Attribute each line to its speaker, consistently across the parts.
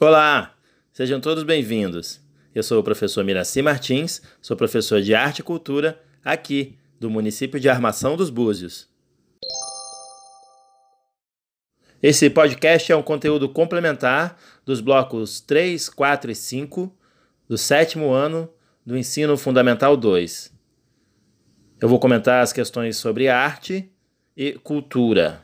Speaker 1: Olá, sejam todos bem-vindos. Eu sou o professor Miraci Martins, sou professor de Arte e Cultura aqui do município de Armação dos Búzios. Esse podcast é um conteúdo complementar dos blocos 3, 4 e 5 do sétimo ano do Ensino Fundamental 2. Eu vou comentar as questões sobre arte e cultura.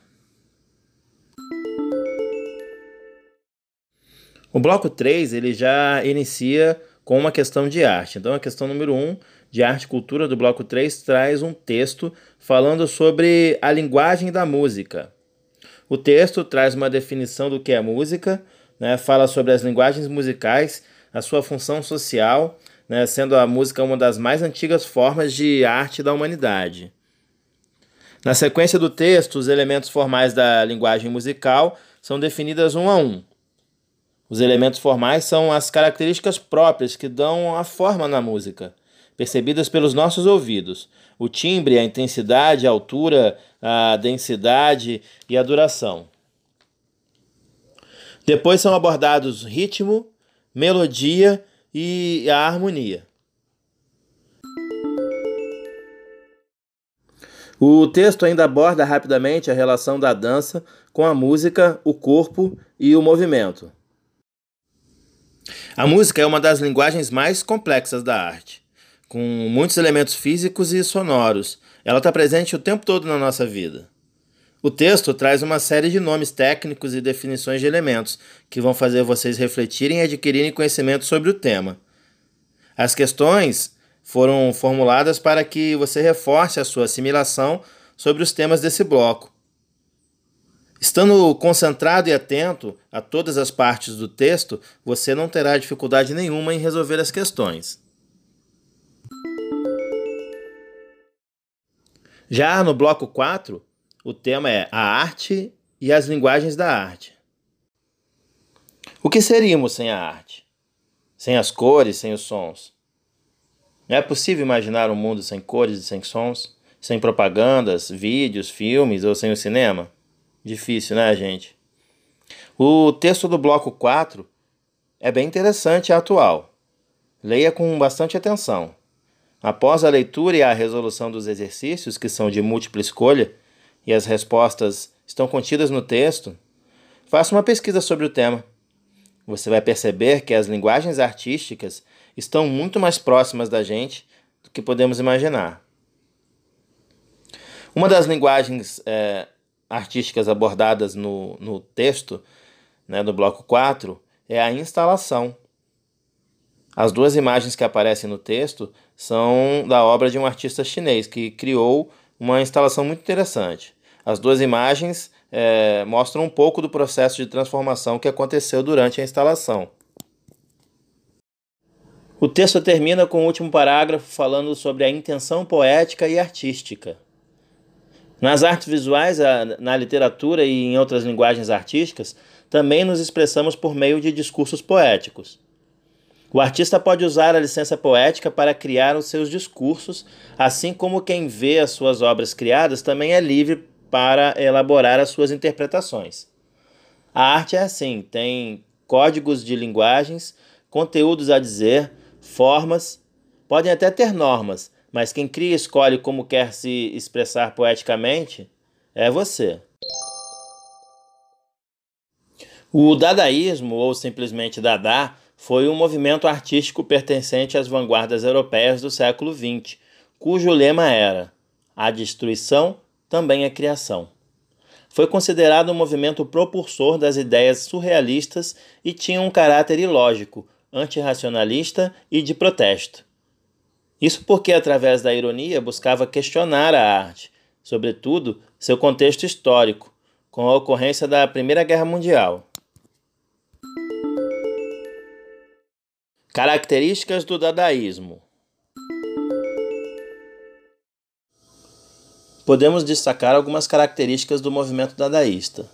Speaker 1: O bloco 3 ele já inicia com uma questão de arte. Então, a questão número 1 um, de arte e cultura do bloco 3 traz um texto falando sobre a linguagem da música. O texto traz uma definição do que é música, né, fala sobre as linguagens musicais, a sua função social, né, sendo a música uma das mais antigas formas de arte da humanidade. Na sequência do texto, os elementos formais da linguagem musical são definidas um a um. Os elementos formais são as características próprias que dão a forma na música, percebidas pelos nossos ouvidos. O timbre, a intensidade, a altura, a densidade e a duração. Depois são abordados ritmo, melodia e a harmonia. O texto ainda aborda rapidamente a relação da dança com a música, o corpo e o movimento. A música é uma das linguagens mais complexas da arte, com muitos elementos físicos e sonoros. Ela está presente o tempo todo na nossa vida. O texto traz uma série de nomes técnicos e definições de elementos que vão fazer vocês refletirem e adquirirem conhecimento sobre o tema. As questões foram formuladas para que você reforce a sua assimilação sobre os temas desse bloco Estando concentrado e atento a todas as partes do texto, você não terá dificuldade nenhuma em resolver as questões. Já no bloco 4, o tema é a arte e as linguagens da arte. O que seríamos sem a arte? Sem as cores, sem os sons? Não é possível imaginar um mundo sem cores e sem sons, sem propagandas, vídeos, filmes ou sem o cinema? Difícil, né, gente? O texto do bloco 4 é bem interessante e atual. Leia com bastante atenção. Após a leitura e a resolução dos exercícios, que são de múltipla escolha, e as respostas estão contidas no texto, faça uma pesquisa sobre o tema. Você vai perceber que as linguagens artísticas estão muito mais próximas da gente do que podemos imaginar. Uma das linguagens é, artísticas abordadas no, no texto, né, do bloco 4, é a instalação. As duas imagens que aparecem no texto são da obra de um artista chinês que criou uma instalação muito interessante. As duas imagens é, mostram um pouco do processo de transformação que aconteceu durante a instalação. O texto termina com o último parágrafo falando sobre a intenção poética e artística. Nas artes visuais, na literatura e em outras linguagens artísticas, também nos expressamos por meio de discursos poéticos. O artista pode usar a licença poética para criar os seus discursos, assim como quem vê as suas obras criadas também é livre para elaborar as suas interpretações. A arte é assim: tem códigos de linguagens, conteúdos a dizer, formas, podem até ter normas, mas quem cria e escolhe como quer se expressar poeticamente é você. O dadaísmo, ou simplesmente Dada, foi um movimento artístico pertencente às vanguardas europeias do século XX, cujo lema era: a destruição também é criação. Foi considerado um movimento propulsor das ideias surrealistas e tinha um caráter ilógico, antirracionalista e de protesto. Isso porque, através da ironia, buscava questionar a arte, sobretudo seu contexto histórico, com a ocorrência da Primeira Guerra Mundial. Características do dadaísmo. Podemos destacar algumas características do movimento dadaísta: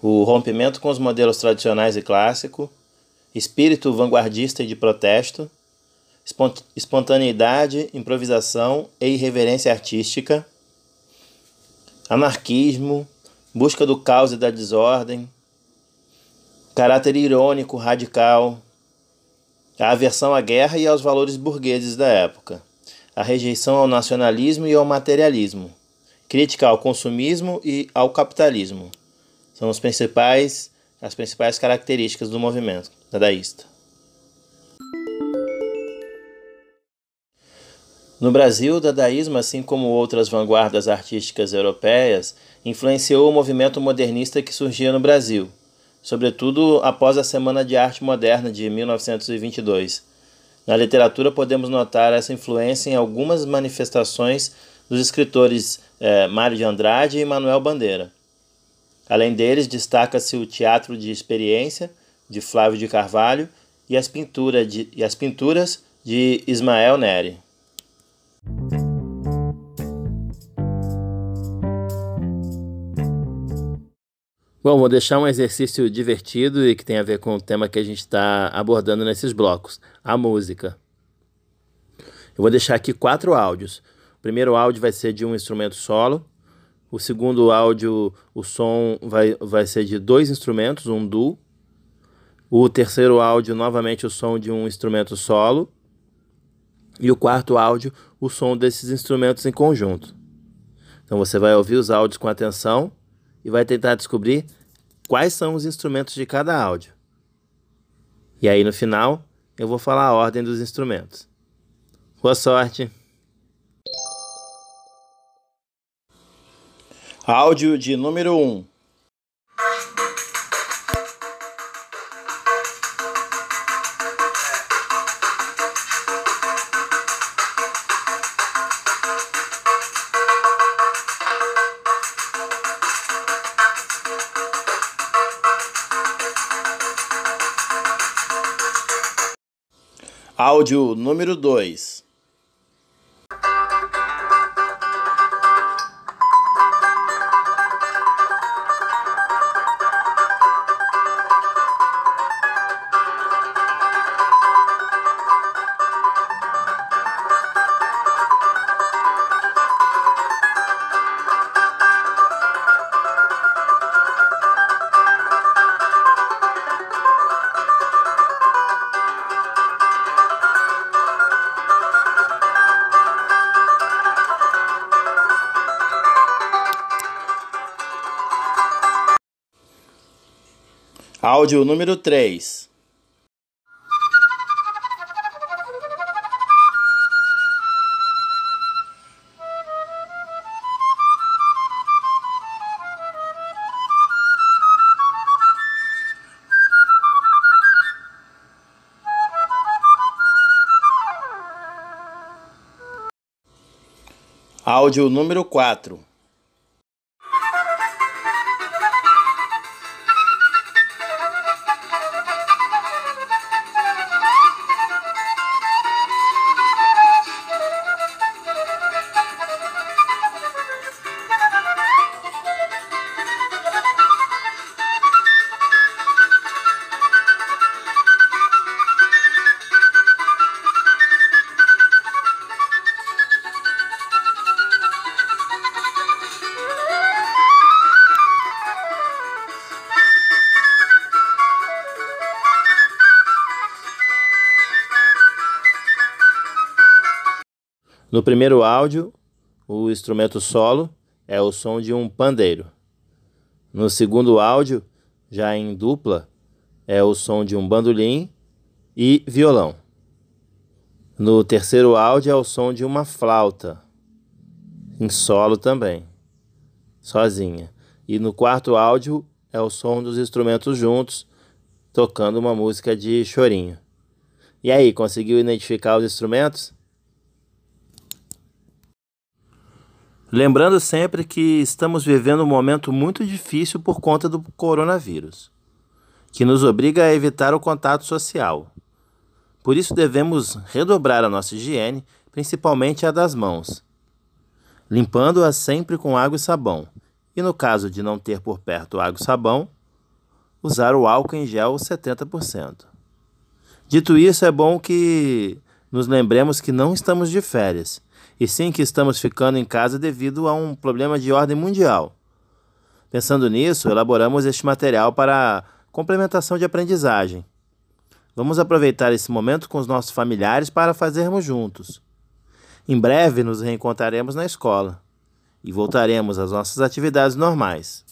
Speaker 1: o rompimento com os modelos tradicionais e clássico, espírito vanguardista e de protesto espontaneidade, improvisação e irreverência artística, anarquismo, busca do caos e da desordem, caráter irônico, radical, a aversão à guerra e aos valores burgueses da época, a rejeição ao nacionalismo e ao materialismo, crítica ao consumismo e ao capitalismo. São os principais, as principais características do movimento dadaísta. No Brasil, o dadaísmo, assim como outras vanguardas artísticas europeias, influenciou o movimento modernista que surgia no Brasil, sobretudo após a Semana de Arte Moderna de 1922. Na literatura, podemos notar essa influência em algumas manifestações dos escritores eh, Mário de Andrade e Manuel Bandeira. Além deles, destaca-se o Teatro de Experiência, de Flávio de Carvalho, e as, pintura de, e as pinturas de Ismael Neri. Bom, vou deixar um exercício divertido e que tem a ver com o tema que a gente está abordando nesses blocos, a música. Eu vou deixar aqui quatro áudios. O primeiro áudio vai ser de um instrumento solo. O segundo áudio, o som vai, vai ser de dois instrumentos, um duo. O terceiro áudio, novamente, o som de um instrumento solo. E o quarto áudio, o som desses instrumentos em conjunto. Então você vai ouvir os áudios com atenção e vai tentar descobrir quais são os instrumentos de cada áudio. E aí no final eu vou falar a ordem dos instrumentos. Boa sorte! Áudio de número 1 um. Áudio número 2. Áudio número 3. Áudio número 4. No primeiro áudio, o instrumento solo é o som de um pandeiro. No segundo áudio, já em dupla, é o som de um bandolim e violão. No terceiro áudio é o som de uma flauta, em solo também, sozinha. E no quarto áudio é o som dos instrumentos juntos, tocando uma música de chorinho. E aí, conseguiu identificar os instrumentos? Lembrando sempre que estamos vivendo um momento muito difícil por conta do coronavírus, que nos obriga a evitar o contato social. Por isso devemos redobrar a nossa higiene, principalmente a das mãos, limpando-as sempre com água e sabão. E no caso de não ter por perto água e sabão, usar o álcool em gel 70%. Dito isso, é bom que nos lembremos que não estamos de férias e sim que estamos ficando em casa devido a um problema de ordem mundial. Pensando nisso, elaboramos este material para complementação de aprendizagem. Vamos aproveitar esse momento com os nossos familiares para fazermos juntos. Em breve nos reencontraremos na escola e voltaremos às nossas atividades normais.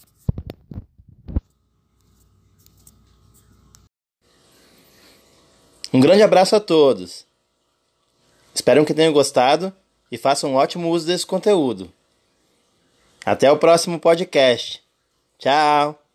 Speaker 1: Um grande abraço a todos. Espero que tenham gostado e façam um ótimo uso desse conteúdo. Até o próximo podcast. Tchau!